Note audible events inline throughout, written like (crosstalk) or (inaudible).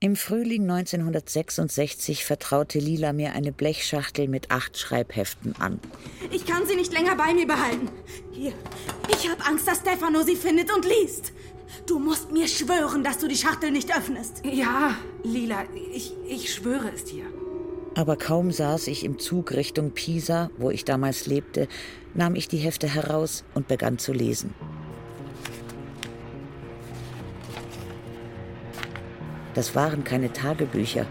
Im Frühling 1966 vertraute Lila mir eine Blechschachtel mit acht Schreibheften an. Ich kann sie nicht länger bei mir behalten. Hier, ich habe Angst, dass Stefano sie findet und liest. Du musst mir schwören, dass du die Schachtel nicht öffnest. Ja, Lila, ich, ich schwöre es dir. Aber kaum saß ich im Zug Richtung Pisa, wo ich damals lebte, nahm ich die Hefte heraus und begann zu lesen. Das waren keine Tagebücher.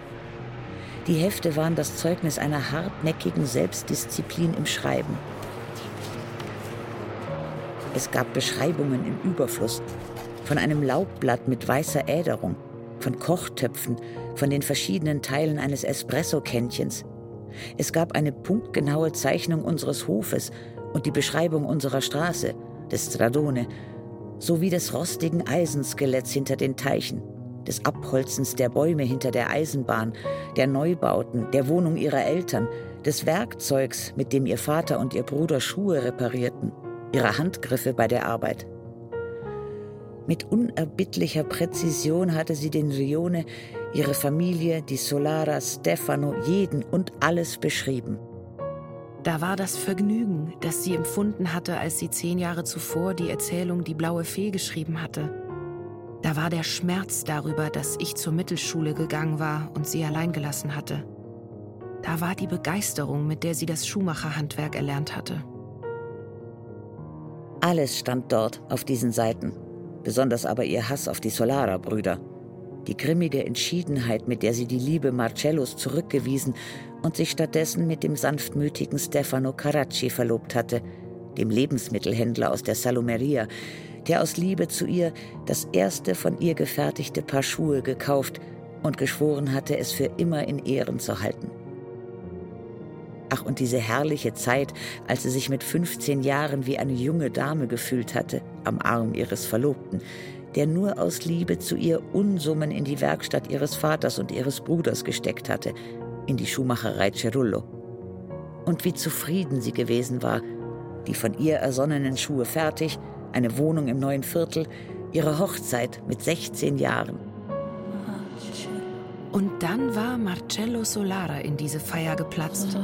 Die Hefte waren das Zeugnis einer hartnäckigen Selbstdisziplin im Schreiben. Es gab Beschreibungen im Überfluss von einem Laubblatt mit weißer Äderung, von Kochtöpfen, von den verschiedenen Teilen eines Espresso-Kännchens. Es gab eine punktgenaue Zeichnung unseres Hofes und die Beschreibung unserer Straße, des Stradone, sowie des rostigen Eisenskeletts hinter den Teichen des Abholzens der Bäume hinter der Eisenbahn, der Neubauten, der Wohnung ihrer Eltern, des Werkzeugs, mit dem ihr Vater und ihr Bruder Schuhe reparierten, ihrer Handgriffe bei der Arbeit. Mit unerbittlicher Präzision hatte sie den Rione, ihre Familie, die Solara, Stefano, jeden und alles beschrieben. Da war das Vergnügen, das sie empfunden hatte, als sie zehn Jahre zuvor die Erzählung Die blaue Fee geschrieben hatte. Da war der Schmerz darüber, dass ich zur Mittelschule gegangen war und sie allein gelassen hatte. Da war die Begeisterung, mit der sie das Schuhmacherhandwerk erlernt hatte. Alles stand dort auf diesen Seiten, besonders aber ihr Hass auf die Solara-Brüder. Die grimmige Entschiedenheit, mit der sie die Liebe Marcellos zurückgewiesen und sich stattdessen mit dem sanftmütigen Stefano Caracci verlobt hatte, dem Lebensmittelhändler aus der Salomeria, der aus Liebe zu ihr das erste von ihr gefertigte Paar Schuhe gekauft und geschworen hatte, es für immer in Ehren zu halten. Ach, und diese herrliche Zeit, als sie sich mit 15 Jahren wie eine junge Dame gefühlt hatte, am Arm ihres Verlobten, der nur aus Liebe zu ihr Unsummen in die Werkstatt ihres Vaters und ihres Bruders gesteckt hatte, in die Schuhmacherei Cerullo. Und wie zufrieden sie gewesen war, die von ihr ersonnenen Schuhe fertig, eine Wohnung im neuen Viertel, ihre Hochzeit mit 16 Jahren. Und dann war Marcello Solara in diese Feier geplatzt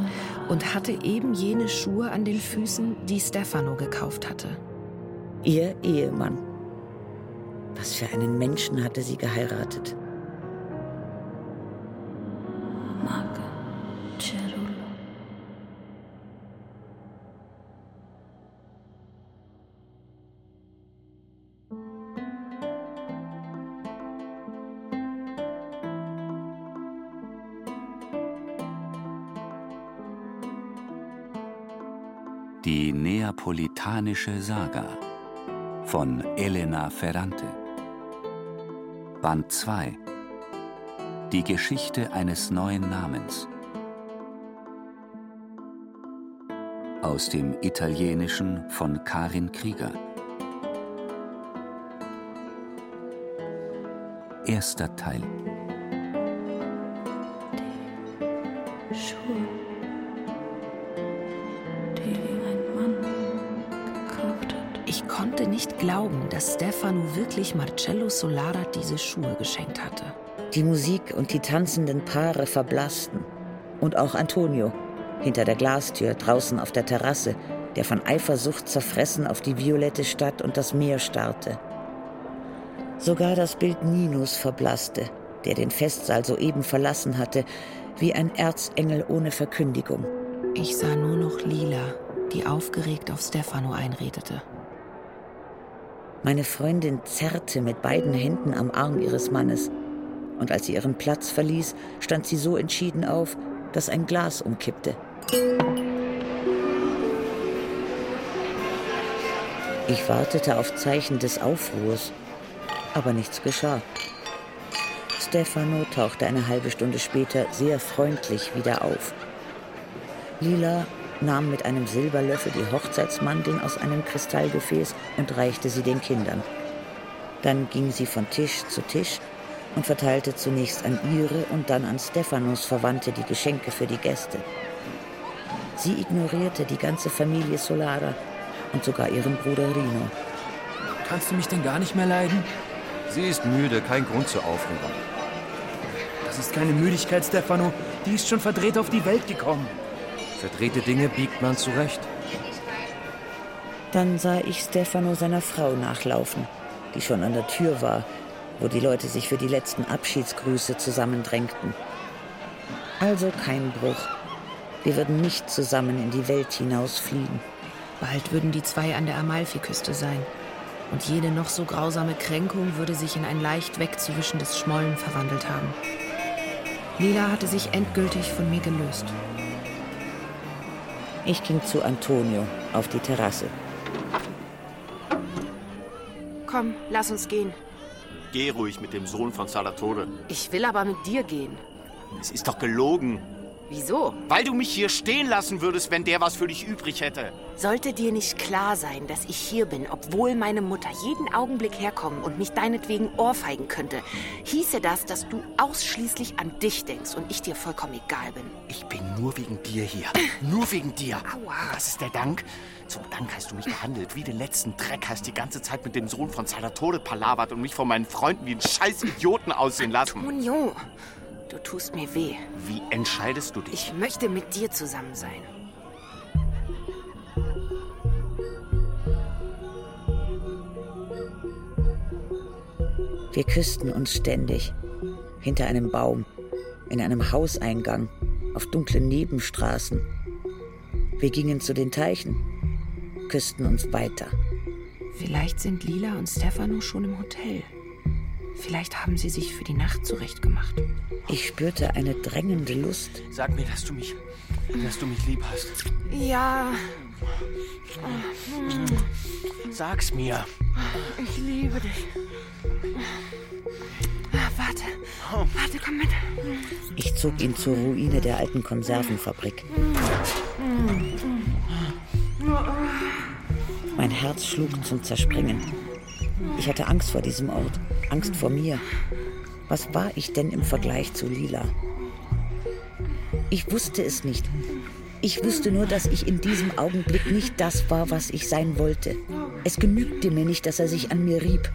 und hatte eben jene Schuhe an den Füßen, die Stefano gekauft hatte. Ihr Ehemann. Was für einen Menschen hatte sie geheiratet? Die Neapolitanische Saga von Elena Ferrante. Band 2 Die Geschichte eines neuen Namens. Aus dem Italienischen von Karin Krieger. Erster Teil dass Stefano wirklich Marcello Solara diese Schuhe geschenkt hatte. Die Musik und die tanzenden Paare verblassten. Und auch Antonio, hinter der Glastür draußen auf der Terrasse, der von Eifersucht zerfressen auf die violette Stadt und das Meer starrte. Sogar das Bild Ninos verblasste, der den Festsaal soeben verlassen hatte, wie ein Erzengel ohne Verkündigung. Ich sah nur noch Lila, die aufgeregt auf Stefano einredete. Meine Freundin zerrte mit beiden Händen am Arm ihres Mannes. Und als sie ihren Platz verließ, stand sie so entschieden auf, dass ein Glas umkippte. Ich wartete auf Zeichen des Aufruhrs, aber nichts geschah. Stefano tauchte eine halbe Stunde später sehr freundlich wieder auf. Lila nahm mit einem Silberlöffel die Hochzeitsmandeln aus einem Kristallgefäß und reichte sie den Kindern. Dann ging sie von Tisch zu Tisch und verteilte zunächst an ihre und dann an Stephanos Verwandte die Geschenke für die Gäste. Sie ignorierte die ganze Familie Solara und sogar ihren Bruder Rino. Kannst du mich denn gar nicht mehr leiden? Sie ist müde, kein Grund zur Aufregung. Das ist keine Müdigkeit, Stefano. Die ist schon verdreht auf die Welt gekommen. Verdrehte Dinge biegt man zurecht. Dann sah ich Stefano seiner Frau nachlaufen, die schon an der Tür war, wo die Leute sich für die letzten Abschiedsgrüße zusammendrängten. Also kein Bruch. Wir würden nicht zusammen in die Welt hinausfliegen. Bald würden die zwei an der Amalfiküste sein. Und jede noch so grausame Kränkung würde sich in ein leicht wegzuwischendes Schmollen verwandelt haben. Lila hatte sich endgültig von mir gelöst. Ich ging zu Antonio auf die Terrasse. Komm, lass uns gehen. Geh ruhig mit dem Sohn von Salatore. Ich will aber mit dir gehen. Es ist doch gelogen. Wieso? Weil du mich hier stehen lassen würdest, wenn der was für dich übrig hätte. Sollte dir nicht klar sein, dass ich hier bin, obwohl meine Mutter jeden Augenblick herkommen und mich deinetwegen ohrfeigen könnte, hieße das, dass du ausschließlich an dich denkst und ich dir vollkommen egal bin. Ich bin nur wegen dir hier. (laughs) nur wegen dir. Aua. Was ist der Dank? Zum Dank hast du mich behandelt wie den letzten Dreck, hast die ganze Zeit mit dem Sohn von Salvatore palavert und mich von meinen Freunden wie einen scheiß Idioten aussehen lassen. Antonio, du tust mir weh. Wie entscheidest du dich? Ich möchte mit dir zusammen sein. Wir küssten uns ständig. Hinter einem Baum, in einem Hauseingang, auf dunklen Nebenstraßen. Wir gingen zu den Teichen, küssten uns weiter. Vielleicht sind Lila und Stefano schon im Hotel. Vielleicht haben sie sich für die Nacht zurechtgemacht. Ich spürte eine drängende Lust. Sag mir, dass du mich, dass du mich lieb hast. Ja, Sag's mir. ich liebe dich. Ah, Warte, warte, komm mit. Ich zog ihn zur Ruine der alten Konservenfabrik. Mein Herz schlug zum Zerspringen. Ich hatte Angst vor diesem Ort, Angst vor mir. Was war ich denn im Vergleich zu Lila? Ich wusste es nicht. Ich wusste nur, dass ich in diesem Augenblick nicht das war, was ich sein wollte. Es genügte mir nicht, dass er sich an mir rieb.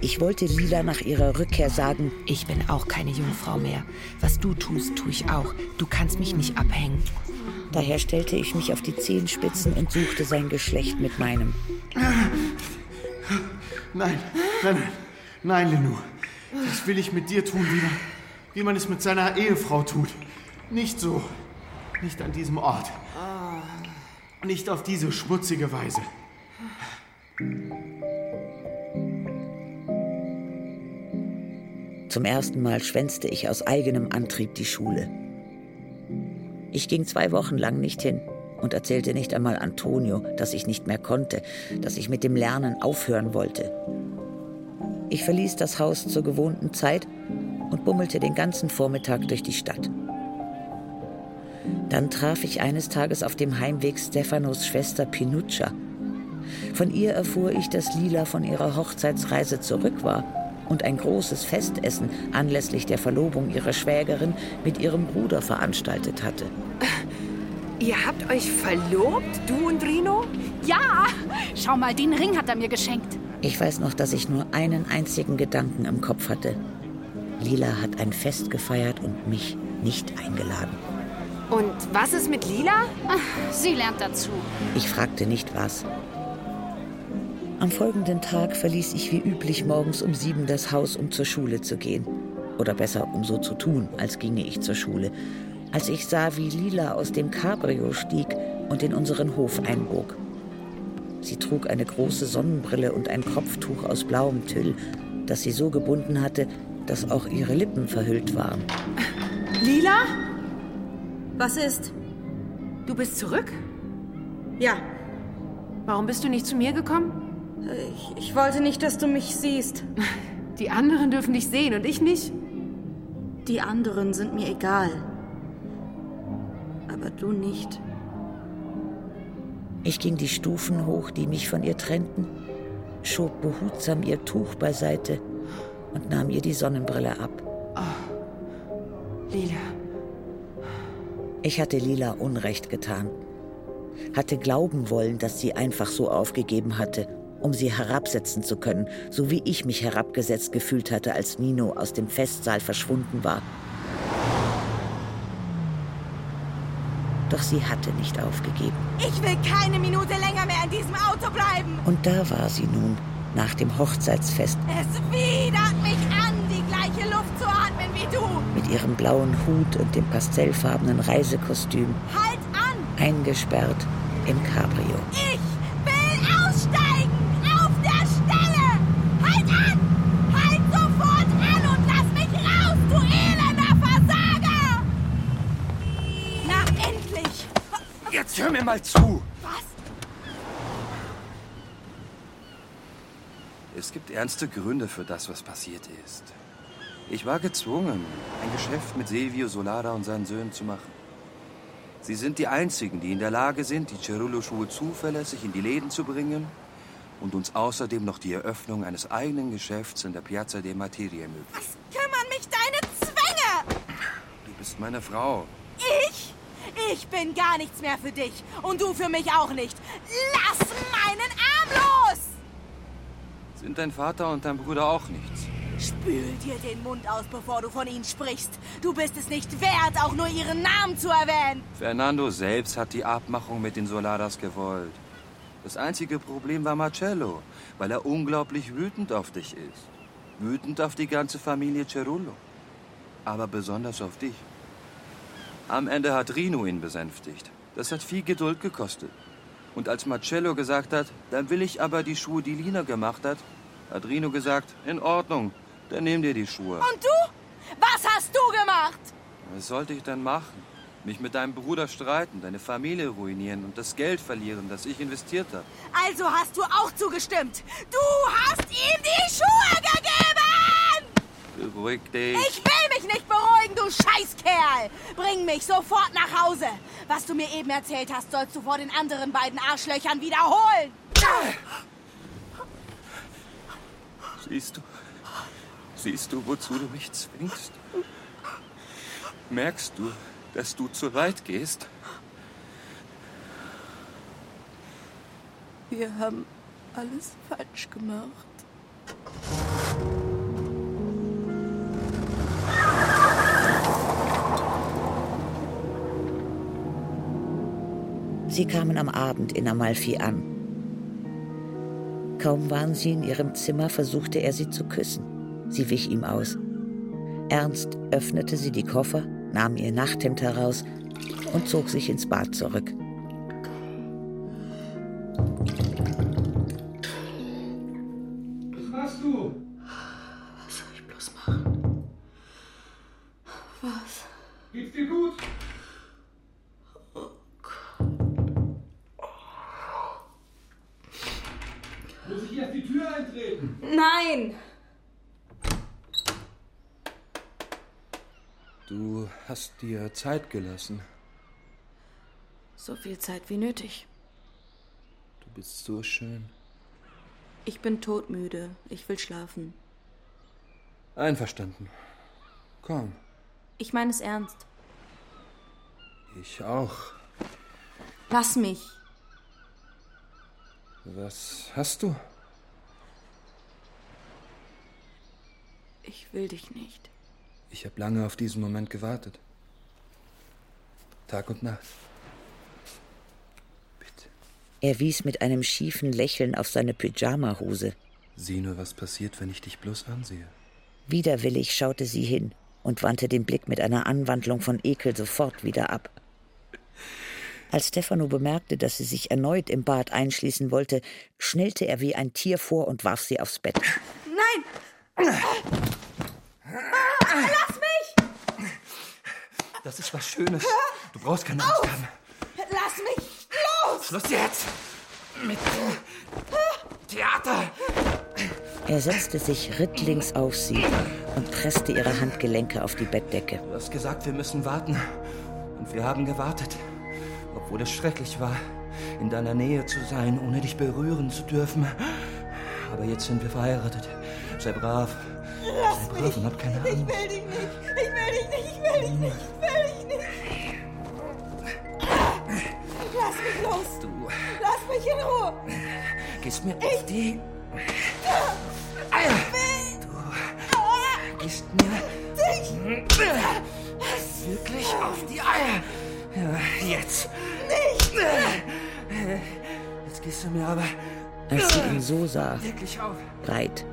Ich wollte Lila nach ihrer Rückkehr sagen, Ich bin auch keine Jungfrau mehr. Was du tust, tue ich auch. Du kannst mich nicht abhängen. daher stellte ich mich auf die Zehenspitzen und suchte sein Geschlecht mit meinem. Nein, nein, nein, nein, Lenou. Das will ich mit dir tun, wie man, wie man es mit seiner Ehefrau tut. Nicht so. Nicht an diesem Ort. Nicht auf diese schmutzige Weise. Zum ersten Mal schwänzte ich aus eigenem Antrieb die Schule. Ich ging zwei Wochen lang nicht hin und erzählte nicht einmal Antonio, dass ich nicht mehr konnte, dass ich mit dem Lernen aufhören wollte. Ich verließ das Haus zur gewohnten Zeit und bummelte den ganzen Vormittag durch die Stadt. Dann traf ich eines Tages auf dem Heimweg Stefanos Schwester Pinuccia. Von ihr erfuhr ich, dass Lila von ihrer Hochzeitsreise zurück war und ein großes Festessen anlässlich der Verlobung ihrer Schwägerin mit ihrem Bruder veranstaltet hatte. Ihr habt euch verlobt, du und Rino? Ja! Schau mal, den Ring hat er mir geschenkt. Ich weiß noch, dass ich nur einen einzigen Gedanken im Kopf hatte. Lila hat ein Fest gefeiert und mich nicht eingeladen. Und was ist mit Lila? Sie lernt dazu. Ich fragte nicht was. Am folgenden Tag verließ ich wie üblich morgens um sieben das Haus, um zur Schule zu gehen. Oder besser, um so zu tun, als ginge ich zur Schule. Als ich sah, wie Lila aus dem Cabrio stieg und in unseren Hof einbog. Sie trug eine große Sonnenbrille und ein Kopftuch aus blauem Tüll, das sie so gebunden hatte, dass auch ihre Lippen verhüllt waren. Lila? Was ist? Du bist zurück? Ja, Warum bist du nicht zu mir gekommen? ich, ich wollte nicht, dass du mich siehst. (laughs) Die anderen dürfen dich sehen und ich nicht. Die anderen sind mir egal. Aber du nicht. Ich ging die Stufen hoch, die mich von ihr trennten, schob behutsam ihr Tuch beiseite und nahm ihr die Sonnenbrille ab. Lila, Ich hatte Lila Unrecht getan, hatte glauben wollen, dass sie einfach so aufgegeben hatte um sie herabsetzen zu können, so wie ich mich herabgesetzt gefühlt hatte, als Nino aus dem Festsaal verschwunden war. Doch sie hatte nicht aufgegeben. Ich will keine Minute länger mehr in diesem Auto bleiben. Und da war sie nun, nach dem Hochzeitsfest. Es widert mich an, die gleiche Luft zu atmen wie du. Mit ihrem blauen Hut und dem pastellfarbenen Reisekostüm. Halt an! Eingesperrt im Cabrio. Ich will aussteigen! Auf der Stelle! Halt an! Halt sofort an und lass mich raus, du elender Versager! Na, endlich! Jetzt hör mir mal zu! Was? Es gibt ernste Gründe für das, was passiert ist. Ich war gezwungen, ein Geschäft mit Silvio Solada und seinen Söhnen zu machen. Sie sind die Einzigen, die in der Lage sind, die Cerullo-Schuhe zuverlässig in die Läden zu bringen und uns außerdem noch die Eröffnung eines eigenen Geschäfts in der Piazza dei Materie ermöglichen. Was kümmern mich deine Zwänge? Du bist meine Frau. Ich? Ich bin gar nichts mehr für dich. Und du für mich auch nicht. Lass meinen Arm los! Sind dein Vater und dein Bruder auch nichts? Spül dir den Mund aus, bevor du von ihnen sprichst. Du bist es nicht wert, auch nur ihren Namen zu erwähnen. Fernando selbst hat die Abmachung mit den Soladas gewollt. Das einzige Problem war Marcello, weil er unglaublich wütend auf dich ist. Wütend auf die ganze Familie Cerullo. Aber besonders auf dich. Am Ende hat Rino ihn besänftigt. Das hat viel Geduld gekostet. Und als Marcello gesagt hat, dann will ich aber die Schuhe, die Lina gemacht hat, hat Rino gesagt, in Ordnung, dann nimm dir die Schuhe. Und du? Was hast du gemacht? Was sollte ich denn machen? Mich mit deinem Bruder streiten, deine Familie ruinieren und das Geld verlieren, das ich investiert habe. Also hast du auch zugestimmt. Du hast ihm die Schuhe gegeben! Beruhig dich. Ich will mich nicht beruhigen, du Scheißkerl! Bring mich sofort nach Hause. Was du mir eben erzählt hast, sollst du vor den anderen beiden Arschlöchern wiederholen. Siehst du? Siehst du, wozu du mich zwingst? Merkst du, dass du zu weit gehst? Wir haben alles falsch gemacht. Sie kamen am Abend in Amalfi an. Kaum waren sie in ihrem Zimmer, versuchte er sie zu küssen. Sie wich ihm aus. Ernst öffnete sie die Koffer, nahm ihr Nachthemd heraus und zog sich ins Bad zurück. Was machst du? Was soll ich bloß machen? Was? Geht's dir gut? Nein! Du hast dir Zeit gelassen. So viel Zeit wie nötig. Du bist so schön. Ich bin todmüde. Ich will schlafen. Einverstanden. Komm, Ich meine es ernst. ich auch. Lass mich. Was hast du? Ich will dich nicht. Ich habe lange auf diesen Moment gewartet. Tag und Nacht. Er wies mit einem schiefen Lächeln auf seine Pyjamahose. Sieh nur, was passiert, wenn ich dich bloß ansehe. Widerwillig schaute sie hin und wandte den Blick mit einer Anwandlung von Ekel sofort wieder ab. Als Stefano bemerkte, dass sie sich erneut im Bad einschließen wollte, schnellte er wie ein Tier vor und warf sie aufs Bett. Nein! Lass mich! Das ist was Schönes. Du brauchst keine Angst haben. Lass mich los! Schluss jetzt! Mit Theater! Er setzte sich rittlings auf sie und presste ihre Handgelenke auf die Bettdecke. Du hast gesagt, wir müssen warten. Und wir haben gewartet. Obwohl es schrecklich war, in deiner Nähe zu sein, ohne dich berühren zu dürfen. Aber jetzt sind wir verheiratet. Sei brav. Lass mich! Ich will dich nicht! Ich will dich nicht! Ich will dich nicht! Ich will dich nicht! Lass mich los! Du Lass mich in Ruhe! gehst mir auf die Eier. Du gehst mir wirklich auf die Eier. Ja, jetzt. Nicht! Jetzt gehst du mir aber Als sie ihn so sah, breit,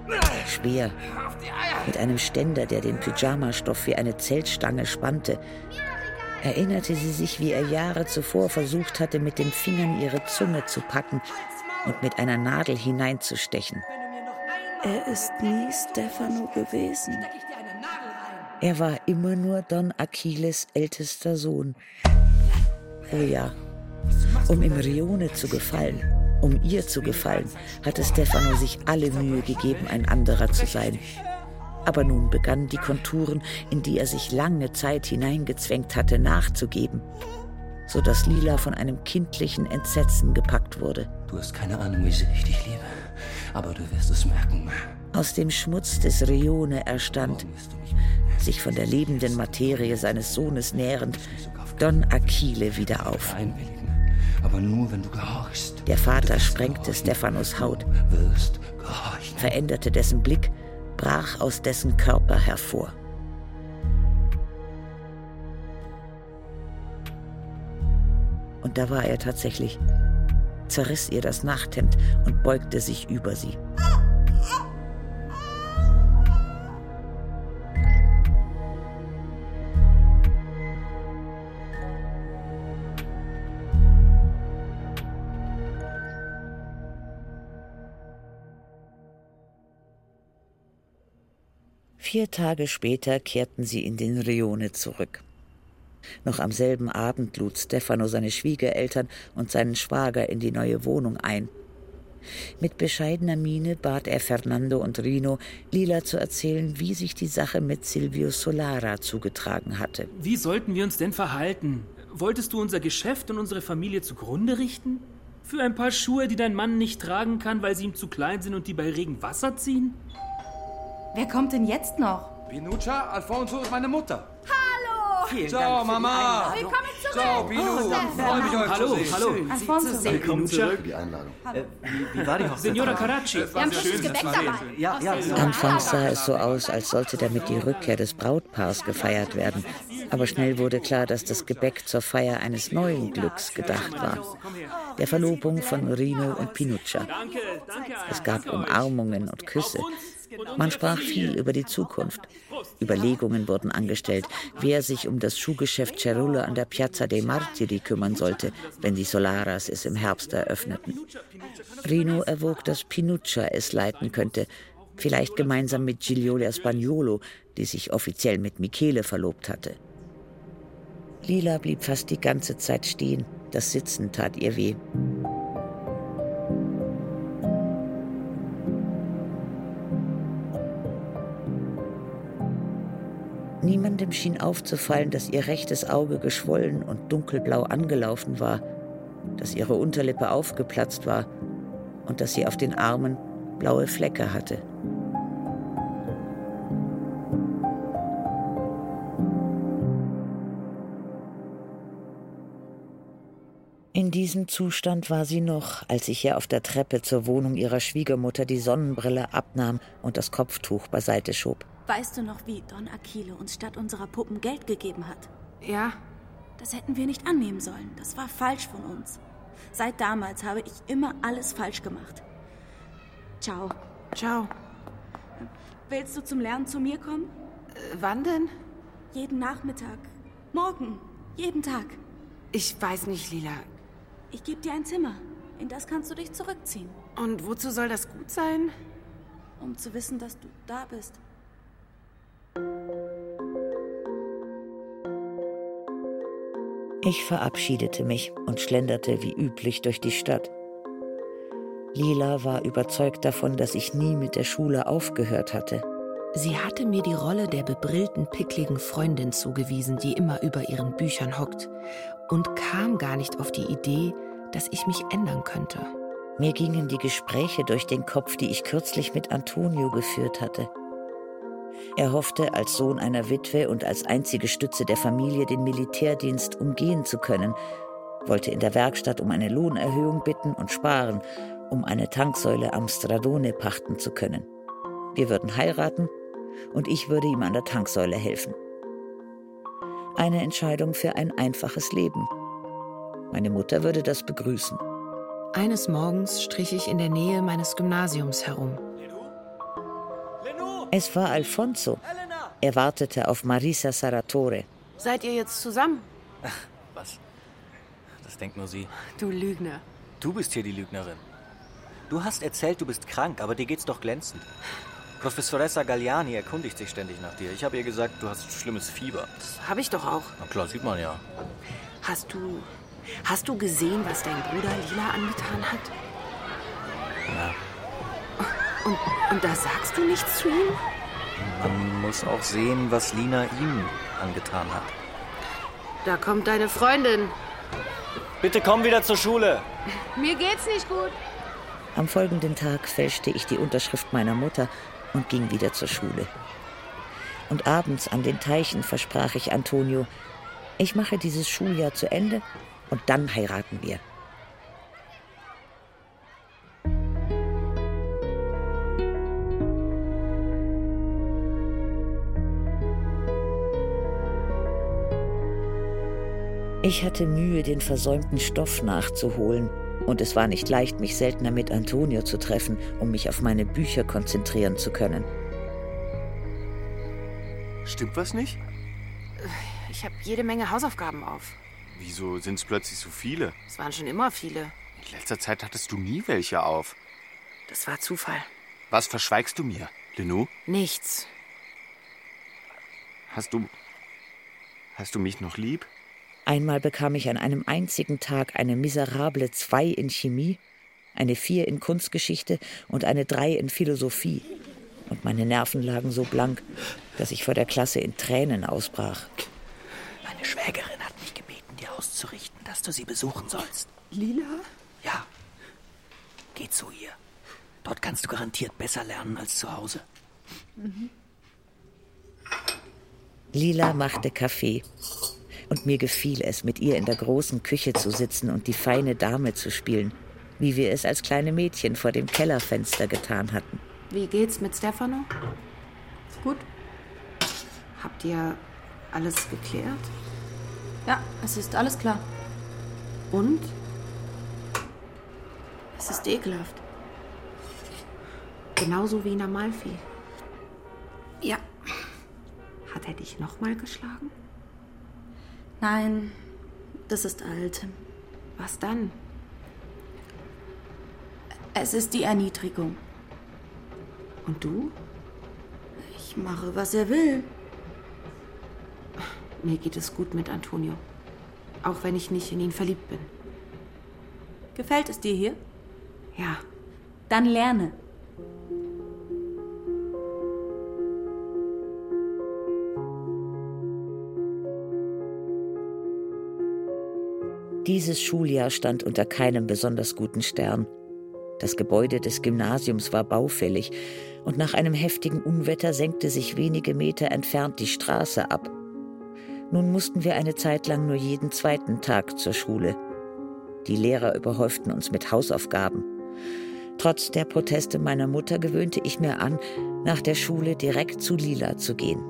schwer, mit einem Ständer, der den Pyjamastoff wie eine Zeltstange spannte, erinnerte sie sich, wie er Jahre zuvor versucht hatte, mit den Fingern ihre Zunge zu packen und mit einer Nadel hineinzustechen. Er ist nie Stefano gewesen. Er war immer nur Don Achilles ältester Sohn. Oh ja, um im Rione zu gefallen, um ihr zu gefallen, hatte Stefano sich alle Mühe gegeben, ein anderer zu sein. Aber nun begannen die Konturen, in die er sich lange Zeit hineingezwängt hatte, nachzugeben, so dass Lila von einem kindlichen Entsetzen gepackt wurde. Du hast keine Ahnung, wie sehr ich dich liebe. Aber du wirst es merken. Aus dem Schmutz des Rione erstand, sich von der lebenden Materie seines Sohnes nährend, Don Achille wieder auf. Aber nur, wenn du gehorchst. Der Vater sprengte Stephanos Haut, Wirst gehorchen. veränderte dessen Blick, brach aus dessen Körper hervor. Und da war er tatsächlich, zerriss ihr das Nachthemd und beugte sich über sie. Vier Tage später kehrten sie in den Rione zurück. Noch am selben Abend lud Stefano seine Schwiegereltern und seinen Schwager in die neue Wohnung ein. Mit bescheidener Miene bat er Fernando und Rino, Lila zu erzählen, wie sich die Sache mit Silvio Solara zugetragen hatte. Wie sollten wir uns denn verhalten? Wolltest du unser Geschäft und unsere Familie zugrunde richten? Für ein paar Schuhe, die dein Mann nicht tragen kann, weil sie ihm zu klein sind und die bei Regen Wasser ziehen? Wer kommt denn jetzt noch? Pinuccia, Alfonso ist meine Mutter. Hallo! Vielen Ciao, Mama. Willkommen zurück! Ciao, Pinu. Oh, Freue mich, euch Hallo, zu sehen. hallo. Alfonso. Willkommen zurück. Die Einladung. Wie war die Hochzeit? Signora Caracci. Wir haben frisches Gebäck dabei. Ja, ja. Anfangs sah es so aus, als sollte damit die Rückkehr des Brautpaars gefeiert werden. Aber schnell wurde klar, dass das Gebäck zur Feier eines neuen Glücks gedacht war. Der Verlobung von Rino und Pinuccia. Es gab Umarmungen und Küsse. Man sprach viel über die Zukunft. Überlegungen wurden angestellt, wer sich um das Schuhgeschäft Cerullo an der Piazza dei Martiri kümmern sollte, wenn die Solaras es im Herbst eröffneten. Rino erwog, dass Pinuccia es leiten könnte, vielleicht gemeinsam mit Gigliola Spagnolo, die sich offiziell mit Michele verlobt hatte. Lila blieb fast die ganze Zeit stehen. Das Sitzen tat ihr weh. Niemandem schien aufzufallen, dass ihr rechtes Auge geschwollen und dunkelblau angelaufen war, dass ihre Unterlippe aufgeplatzt war und dass sie auf den Armen blaue Flecke hatte. In diesem Zustand war sie noch, als ich ihr auf der Treppe zur Wohnung ihrer Schwiegermutter die Sonnenbrille abnahm und das Kopftuch beiseite schob. Weißt du noch, wie Don Aquilo uns statt unserer Puppen Geld gegeben hat? Ja, Das hätten wir nicht annehmen sollen. Das war falsch von uns. Seit damals habe ich immer alles falsch gemacht. Ciao. ciao. Willst du zum Lernen zu mir kommen? Äh, wann denn? Jeden Nachmittag. Morgen. Jeden Tag. Ich weiß nicht, Lila. Ich gebe dir ein Zimmer. In das kannst du dich zurückziehen. Und wozu soll das gut sein? Um zu wissen, dass du da bist. Ich verabschiedete mich und schlenderte wie üblich durch die Stadt. Lila war überzeugt davon, dass ich nie mit der Schule aufgehört hatte. Sie hatte mir die Rolle der bebrillten, pickligen Freundin zugewiesen, die immer über ihren Büchern hockt, und kam gar nicht auf die Idee, dass ich mich ändern könnte. Mir gingen die Gespräche durch den Kopf, die ich kürzlich mit Antonio geführt hatte. Er hoffte, als Sohn einer Witwe und als einzige Stütze der Familie den Militärdienst umgehen zu können, wollte in der Werkstatt um eine Lohnerhöhung bitten und sparen um eine Tanksäule am Stradone pachten zu können. Wir würden heiraten und ich würde ihm an der Tanksäule helfen. Eine Entscheidung für ein einfaches Leben. Meine Mutter würde das begrüßen. Eines Morgens strich ich in der Nähe meines Gymnasiums herum. Es war Alfonso. Er wartete auf Marisa Saratore. Seid ihr jetzt zusammen? Was? Das denkt nur sie. Du Lügner. Du bist hier die Lügnerin. Du hast erzählt, du bist krank, aber dir geht's doch glänzend. Professoressa Galliani erkundigt sich ständig nach dir. Ich habe ihr gesagt, du hast schlimmes Fieber. Das habe ich doch auch. Na klar, sieht man ja. Hast du. Hast du gesehen, was dein Bruder Lila angetan hat? Ja. Und, und da sagst du nichts zu ihm? Man muss auch sehen, was Lina ihm angetan hat. Da kommt deine Freundin. Bitte komm wieder zur Schule. Mir geht's nicht gut. Am folgenden Tag fälschte ich die Unterschrift meiner Mutter und ging wieder zur Schule. Und abends an den Teichen versprach ich Antonio, ich mache dieses Schuljahr zu Ende und dann heiraten wir. Ich hatte Mühe, den versäumten Stoff nachzuholen, und es war nicht leicht, mich seltener mit Antonio zu treffen, um mich auf meine Bücher konzentrieren zu können. Stimmt was nicht? Ich habe jede Menge Hausaufgaben auf. Wieso sind es plötzlich so viele? Es waren schon immer viele. In letzter Zeit hattest du nie welche auf. Das war Zufall. Was verschweigst du mir, Lenou? Nichts. Hast du. Hast du mich noch lieb? Einmal bekam ich an einem einzigen Tag eine miserable 2 in Chemie, eine 4 in Kunstgeschichte und eine 3 in Philosophie. Und meine Nerven lagen so blank, dass ich vor der Klasse in Tränen ausbrach. Meine Schwägerin hat mich gebeten, dir auszurichten, dass du sie besuchen sollst. Lila? Ja. Geh zu ihr. Dort kannst du garantiert besser lernen als zu Hause. Mhm. Lila machte Kaffee. Und mir gefiel es, mit ihr in der großen Küche zu sitzen und die feine Dame zu spielen, wie wir es als kleine Mädchen vor dem Kellerfenster getan hatten. Wie geht's mit Stefano? Gut. Habt ihr alles geklärt? Ja, es ist alles klar. Und? Es ist ekelhaft. Genauso wie in Amalfi. Ja. Hat er dich nochmal geschlagen? Nein, das ist alt. Was dann? Es ist die Erniedrigung. Und du? Ich mache, was er will. Mir geht es gut mit Antonio. Auch wenn ich nicht in ihn verliebt bin. Gefällt es dir hier? Ja. Dann lerne. Dieses Schuljahr stand unter keinem besonders guten Stern. Das Gebäude des Gymnasiums war baufällig und nach einem heftigen Unwetter senkte sich wenige Meter entfernt die Straße ab. Nun mussten wir eine Zeit lang nur jeden zweiten Tag zur Schule. Die Lehrer überhäuften uns mit Hausaufgaben. Trotz der Proteste meiner Mutter gewöhnte ich mir an, nach der Schule direkt zu Lila zu gehen.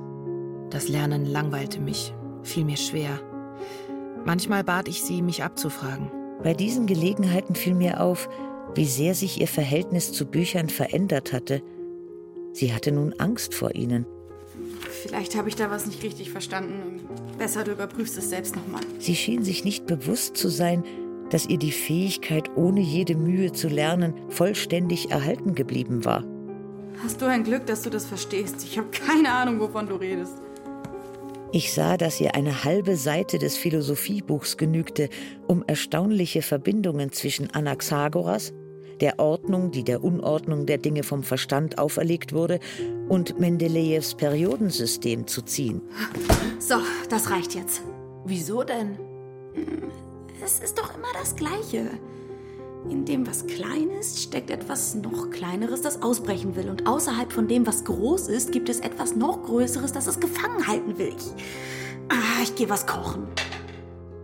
Das Lernen langweilte mich, fiel mir schwer. Manchmal bat ich sie, mich abzufragen. Bei diesen Gelegenheiten fiel mir auf, wie sehr sich ihr Verhältnis zu Büchern verändert hatte. Sie hatte nun Angst vor ihnen. Vielleicht habe ich da was nicht richtig verstanden. Besser, du überprüfst es selbst nochmal. Sie schien sich nicht bewusst zu sein, dass ihr die Fähigkeit, ohne jede Mühe zu lernen, vollständig erhalten geblieben war. Hast du ein Glück, dass du das verstehst? Ich habe keine Ahnung, wovon du redest. Ich sah, dass ihr eine halbe Seite des Philosophiebuchs genügte, um erstaunliche Verbindungen zwischen Anaxagoras, der Ordnung, die der Unordnung der Dinge vom Verstand auferlegt wurde, und Mendelejews Periodensystem zu ziehen. So, das reicht jetzt. Wieso denn? Es ist doch immer das Gleiche. In dem, was klein ist, steckt etwas noch Kleineres, das ausbrechen will. Und außerhalb von dem, was groß ist, gibt es etwas noch Größeres, das es gefangen halten will. Ich, ah, ich gehe was kochen.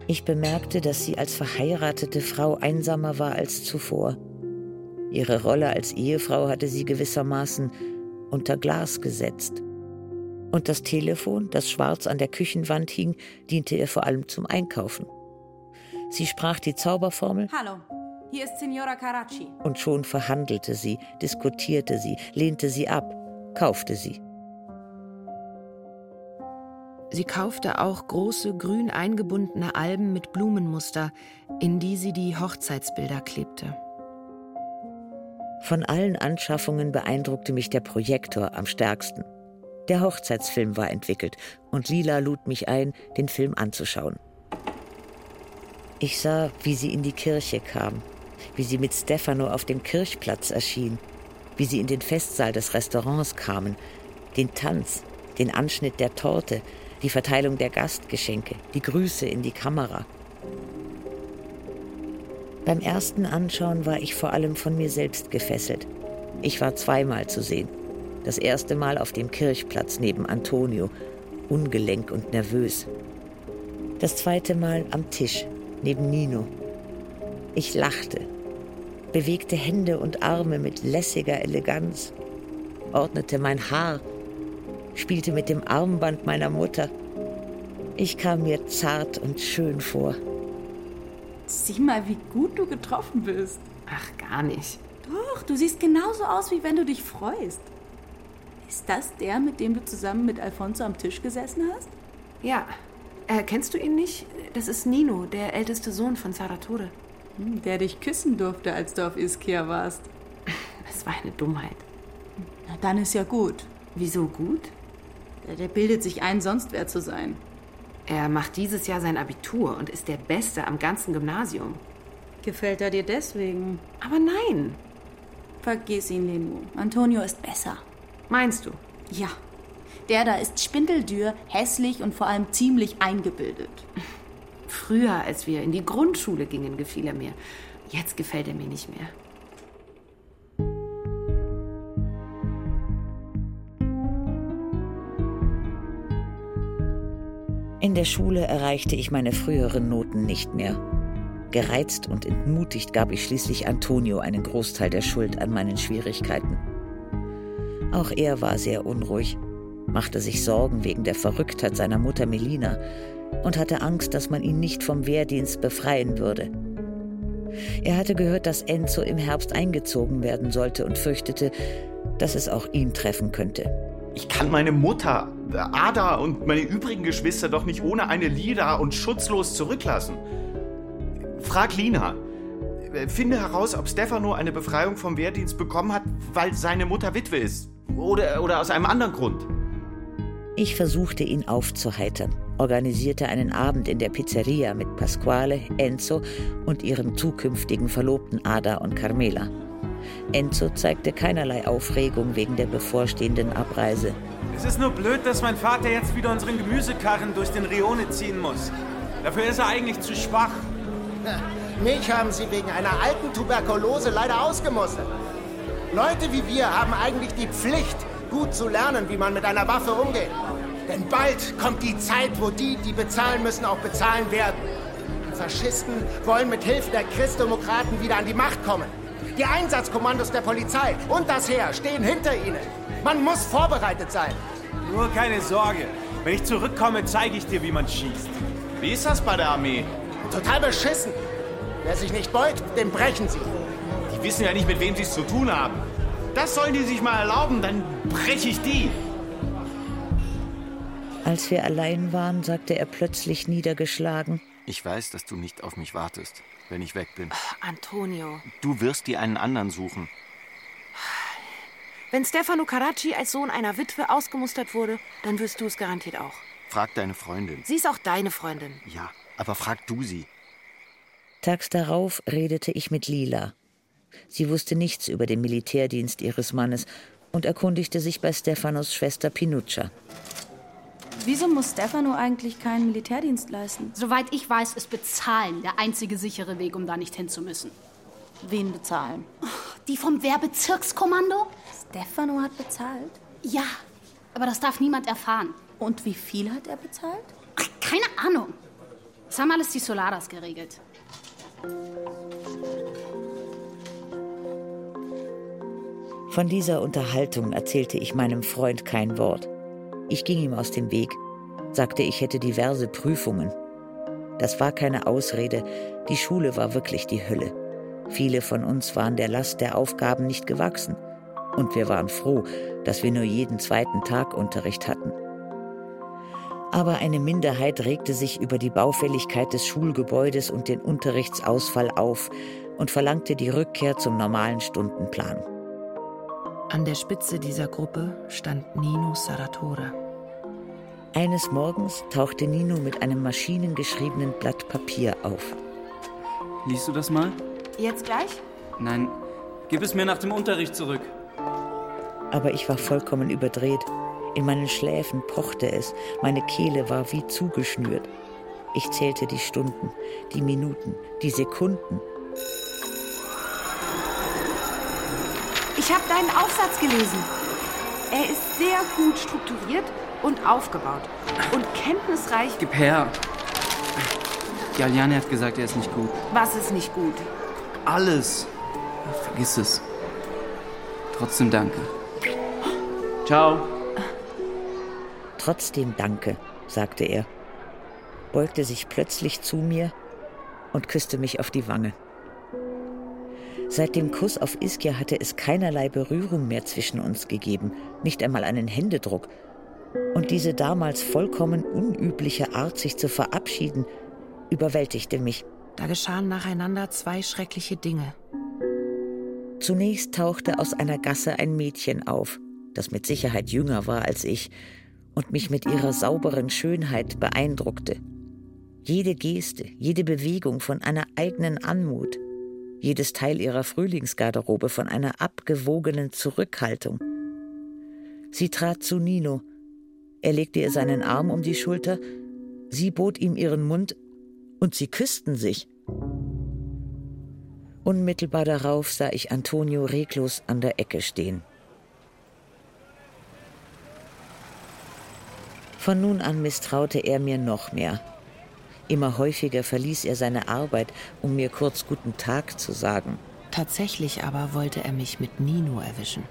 Ich bemerkte, dass sie als verheiratete Frau einsamer war als zuvor. Ihre Rolle als Ehefrau hatte sie gewissermaßen unter Glas gesetzt. Und das Telefon, das schwarz an der Küchenwand hing, diente ihr vor allem zum Einkaufen. Sie sprach die Zauberformel. Hallo, hier ist Signora Caracci. Und schon verhandelte sie, diskutierte sie, lehnte sie ab, kaufte sie. Sie kaufte auch große grün eingebundene Alben mit Blumenmuster, in die sie die Hochzeitsbilder klebte. Von allen Anschaffungen beeindruckte mich der Projektor am stärksten. Der Hochzeitsfilm war entwickelt und Lila lud mich ein, den Film anzuschauen. Ich sah, wie sie in die Kirche kam, wie sie mit Stefano auf dem Kirchplatz erschien, wie sie in den Festsaal des Restaurants kamen, den Tanz, den Anschnitt der Torte, die Verteilung der Gastgeschenke, die Grüße in die Kamera. Beim ersten Anschauen war ich vor allem von mir selbst gefesselt. Ich war zweimal zu sehen. Das erste Mal auf dem Kirchplatz neben Antonio, ungelenk und nervös. Das zweite Mal am Tisch neben Nino. Ich lachte, bewegte Hände und Arme mit lässiger Eleganz, ordnete mein Haar spielte mit dem Armband meiner Mutter. Ich kam mir zart und schön vor. Sieh mal, wie gut du getroffen bist. Ach, gar nicht. Doch, du siehst genauso aus, wie wenn du dich freust. Ist das der, mit dem du zusammen mit Alfonso am Tisch gesessen hast? Ja. Äh, kennst du ihn nicht? Das ist Nino, der älteste Sohn von Saratore. Hm, der dich küssen durfte, als du auf Ischia warst. (laughs) Das war eine Dummheit. Na, dann ist ja gut. Wieso gut? Der bildet sich ein, sonst wer zu sein. Er macht dieses Jahr sein Abitur und ist der Beste am ganzen Gymnasium. Gefällt er dir deswegen? Aber nein. Vergiss ihn, Lenu. Antonio ist besser. Meinst du? Ja. Der da ist spindeldürr, hässlich und vor allem ziemlich eingebildet. (laughs) Früher, als wir in die Grundschule gingen, gefiel er mir. Jetzt gefällt er mir nicht mehr. In der Schule erreichte ich meine früheren Noten nicht mehr. Gereizt und entmutigt gab ich schließlich Antonio einen Großteil der Schuld an meinen Schwierigkeiten. Auch er war sehr unruhig, machte sich Sorgen wegen der Verrücktheit seiner Mutter Melina und hatte Angst, dass man ihn nicht vom Wehrdienst befreien würde. Er hatte gehört, dass Enzo im Herbst eingezogen werden sollte und fürchtete, dass es auch ihn treffen könnte. Ich kann meine Mutter, Ada und meine übrigen Geschwister doch nicht ohne eine Lira und schutzlos zurücklassen. Frag Lina. Finde heraus, ob Stefano eine Befreiung vom Wehrdienst bekommen hat, weil seine Mutter Witwe ist. Oder, oder aus einem anderen Grund. Ich versuchte ihn aufzuheitern, organisierte einen Abend in der Pizzeria mit Pasquale, Enzo und ihren zukünftigen Verlobten Ada und Carmela. Enzo zeigte keinerlei Aufregung wegen der bevorstehenden Abreise. Es ist nur blöd, dass mein Vater jetzt wieder unseren Gemüsekarren durch den Rione ziehen muss. Dafür ist er eigentlich zu schwach. (laughs) Mich haben sie wegen einer alten Tuberkulose leider ausgemustert. Leute wie wir haben eigentlich die Pflicht, gut zu lernen, wie man mit einer Waffe umgeht. Denn bald kommt die Zeit, wo die, die bezahlen müssen, auch bezahlen werden. Die Faschisten wollen mit Hilfe der Christdemokraten wieder an die Macht kommen. Die Einsatzkommandos der Polizei und das Heer stehen hinter ihnen. Man muss vorbereitet sein. Nur keine Sorge. Wenn ich zurückkomme, zeige ich dir, wie man schießt. Wie ist das bei der Armee? Total beschissen. Wer sich nicht beugt, dem brechen sie. Die wissen ja nicht, mit wem sie es zu tun haben. Das sollen die sich mal erlauben, dann breche ich die. Als wir allein waren, sagte er plötzlich niedergeschlagen. Ich weiß, dass du nicht auf mich wartest, wenn ich weg bin. Ach, Antonio. Du wirst dir einen anderen suchen. Wenn Stefano Caracci als Sohn einer Witwe ausgemustert wurde, dann wirst du es garantiert auch. Frag deine Freundin. Sie ist auch deine Freundin. Ja, aber frag du sie. Tags darauf redete ich mit Lila. Sie wusste nichts über den Militärdienst ihres Mannes und erkundigte sich bei Stefanos Schwester Pinuccia. Wieso muss Stefano eigentlich keinen Militärdienst leisten? Soweit ich weiß, ist Bezahlen der einzige sichere Weg, um da nicht hinzumüssen. Wen bezahlen? Die vom Wehrbezirkskommando? Stefano hat bezahlt? Ja, aber das darf niemand erfahren. Und wie viel hat er bezahlt? Ach, keine Ahnung. Das haben alles die Solaras geregelt. Von dieser Unterhaltung erzählte ich meinem Freund kein Wort. Ich ging ihm aus dem Weg, sagte, ich hätte diverse Prüfungen. Das war keine Ausrede, die Schule war wirklich die Hölle. Viele von uns waren der Last der Aufgaben nicht gewachsen. Und wir waren froh, dass wir nur jeden zweiten Tag Unterricht hatten. Aber eine Minderheit regte sich über die Baufälligkeit des Schulgebäudes und den Unterrichtsausfall auf und verlangte die Rückkehr zum normalen Stundenplan. An der Spitze dieser Gruppe stand Nino Saratora. Eines Morgens tauchte Nino mit einem maschinengeschriebenen Blatt Papier auf. Liest du das mal? Jetzt gleich? Nein, gib es mir nach dem Unterricht zurück. Aber ich war vollkommen überdreht. In meinen Schläfen pochte es, meine Kehle war wie zugeschnürt. Ich zählte die Stunden, die Minuten, die Sekunden. Ich habe deinen Aufsatz gelesen. Er ist sehr gut strukturiert und aufgebaut und kenntnisreich. Gib her. Galliani hat gesagt, er ist nicht gut. Was ist nicht gut? Alles. Vergiss es. Trotzdem danke. Ciao. Trotzdem danke, sagte er, beugte sich plötzlich zu mir und küsste mich auf die Wange. Seit dem Kuss auf Ischia hatte es keinerlei Berührung mehr zwischen uns gegeben, nicht einmal einen Händedruck. Und diese damals vollkommen unübliche Art, sich zu verabschieden, überwältigte mich. Da geschahen nacheinander zwei schreckliche Dinge. Zunächst tauchte aus einer Gasse ein Mädchen auf, das mit Sicherheit jünger war als ich und mich mit ihrer sauberen Schönheit beeindruckte. Jede Geste, jede Bewegung von einer eigenen Anmut, jedes Teil ihrer Frühlingsgarderobe von einer abgewogenen Zurückhaltung. Sie trat zu Nino. Er legte ihr seinen Arm um die Schulter, sie bot ihm ihren Mund und sie küssten sich. Unmittelbar darauf sah ich Antonio reglos an der Ecke stehen. Von nun an misstraute er mir noch mehr. Immer häufiger verließ er seine Arbeit, um mir kurz guten Tag zu sagen. Tatsächlich aber wollte er mich mit Nino erwischen.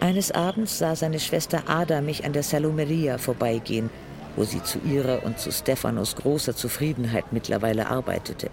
Eines Abends sah seine Schwester Ada mich an der Salomeria vorbeigehen, wo sie zu ihrer und zu Stefanos großer Zufriedenheit mittlerweile arbeitete.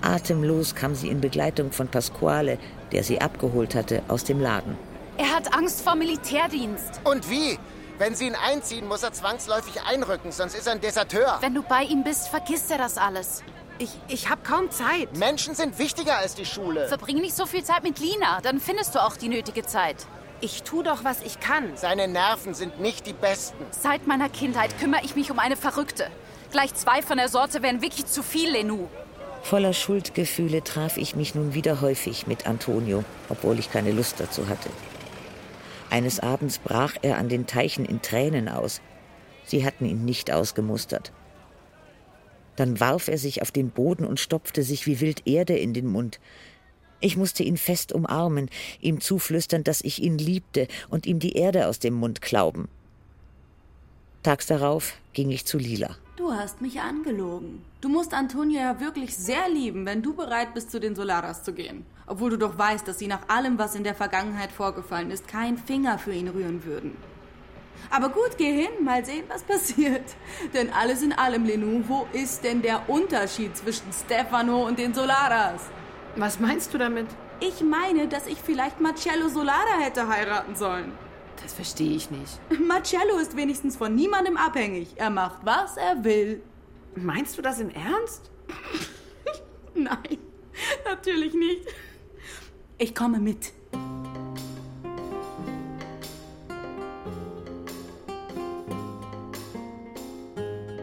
Atemlos kam sie in Begleitung von Pasquale, der sie abgeholt hatte, aus dem Laden. Er hat Angst vor Militärdienst. Und wie? Wenn sie ihn einziehen, muss er zwangsläufig einrücken, sonst ist er ein Deserteur. Wenn du bei ihm bist, vergisst er das alles. Ich, ich habe kaum Zeit. Menschen sind wichtiger als die Schule. Verbring nicht so viel Zeit mit Lina, dann findest du auch die nötige Zeit. Ich tu doch, was ich kann. Seine Nerven sind nicht die besten. Seit meiner Kindheit kümmere ich mich um eine Verrückte. Gleich zwei von der Sorte wären wirklich zu viel, Lenu. Voller Schuldgefühle traf ich mich nun wieder häufig mit Antonio, obwohl ich keine Lust dazu hatte. Eines Abends brach er an den Teichen in Tränen aus. Sie hatten ihn nicht ausgemustert. Dann warf er sich auf den Boden und stopfte sich wie wild Erde in den Mund. Ich musste ihn fest umarmen, ihm zuflüstern, dass ich ihn liebte und ihm die Erde aus dem Mund klauben. Tags darauf ging ich zu Lila. Du hast mich angelogen. Du musst Antonia ja wirklich sehr lieben, wenn du bereit bist, zu den Solaras zu gehen. Obwohl du doch weißt, dass sie nach allem, was in der Vergangenheit vorgefallen ist, keinen Finger für ihn rühren würden. Aber gut, geh hin, mal sehen, was passiert. (laughs) Denn alles in allem, Lenu, wo ist denn der Unterschied zwischen Stefano und den Solaras? Was meinst du damit? Ich meine, dass ich vielleicht Marcello Solara hätte heiraten sollen. Das verstehe ich nicht. Marcello ist wenigstens von niemandem abhängig. Er macht, was er will. Meinst du das im Ernst? (laughs) Nein, natürlich nicht. Ich komme mit.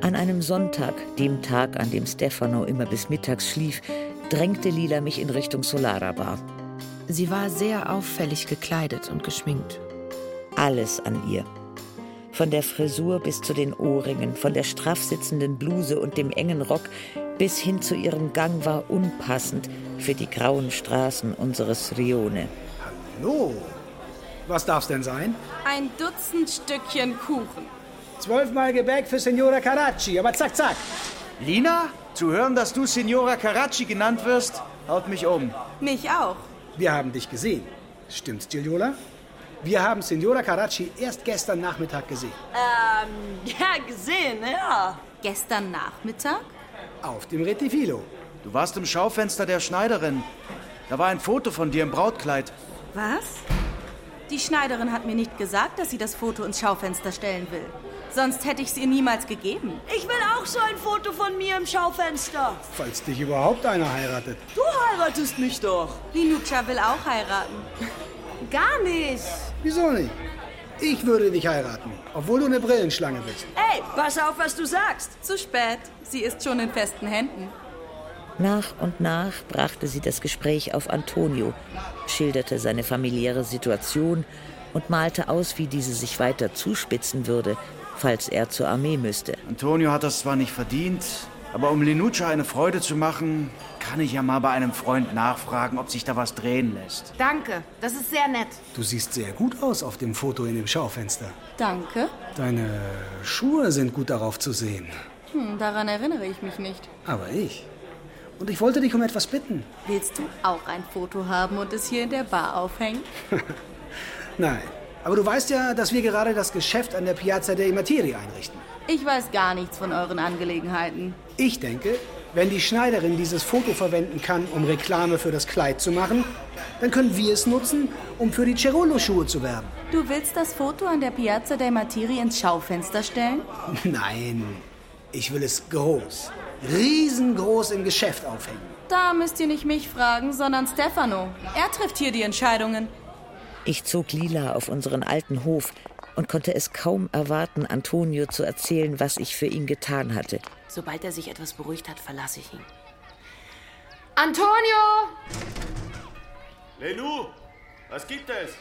An einem Sonntag, dem Tag, an dem Stefano immer bis mittags schlief, drängte Lila mich in Richtung Solara Bar. Sie war sehr auffällig gekleidet und geschminkt. Alles an ihr. Von der Frisur bis zu den Ohrringen, von der straff sitzenden Bluse und dem engen Rock bis hin zu ihrem Gang war unpassend für die grauen Straßen unseres Rione. Hallo, was darf's denn sein? Ein Dutzend Stückchen Kuchen. Zwölfmal Gebäck für Signora Caracci, aber zack, zack. Lina, zu hören, dass du Signora Caracci genannt wirst, haut mich um. Mich auch. Wir haben dich gesehen. Stimmt's, Gigliola? Wir haben Signora Caracci erst gestern Nachmittag gesehen. Ähm, (laughs) ja, gesehen, ja. Gestern Nachmittag? Auf dem Retifilo. Du warst im Schaufenster der Schneiderin. Da war ein Foto von dir im Brautkleid. Was? Die Schneiderin hat mir nicht gesagt, dass sie das Foto ins Schaufenster stellen will. Sonst hätte ich es ihr niemals gegeben. Ich will auch so ein Foto von mir im Schaufenster. Falls dich überhaupt einer heiratet. Du heiratest mich doch. Linuccia will auch heiraten. Gar nicht. Wieso nicht? Ich würde dich heiraten, obwohl du eine Brillenschlange bist. Ey, pass auf, was du sagst. Zu spät. Sie ist schon in festen Händen. Nach und nach brachte sie das Gespräch auf Antonio, schilderte seine familiäre Situation und malte aus, wie diese sich weiter zuspitzen würde, falls er zur Armee müsste. Antonio hat das zwar nicht verdient, aber um Lenuccia eine Freude zu machen, kann ich ja mal bei einem Freund nachfragen, ob sich da was drehen lässt. Danke, das ist sehr nett. Du siehst sehr gut aus auf dem Foto in dem Schaufenster. Danke. Deine Schuhe sind gut darauf zu sehen. Hm, daran erinnere ich mich nicht. Aber ich. Und ich wollte dich um etwas bitten. Willst du auch ein Foto haben und es hier in der Bar aufhängen? (laughs) Nein. Aber du weißt ja, dass wir gerade das Geschäft an der Piazza dei Martiri einrichten. Ich weiß gar nichts von euren Angelegenheiten. Ich denke, wenn die Schneiderin dieses Foto verwenden kann, um Reklame für das Kleid zu machen, dann können wir es nutzen, um für die Cerullo-Schuhe zu werben. Du willst das Foto an der Piazza dei Martiri ins Schaufenster stellen? (laughs) Nein, ich will es groß, riesengroß im Geschäft aufhängen. Da müsst ihr nicht mich fragen, sondern Stefano. Er trifft hier die Entscheidungen. Ich zog Lila auf unseren alten Hof und konnte es kaum erwarten, Antonio zu erzählen, was ich für ihn getan hatte. Sobald er sich etwas beruhigt hat, verlasse ich ihn. Antonio! Lelu, was gibt es?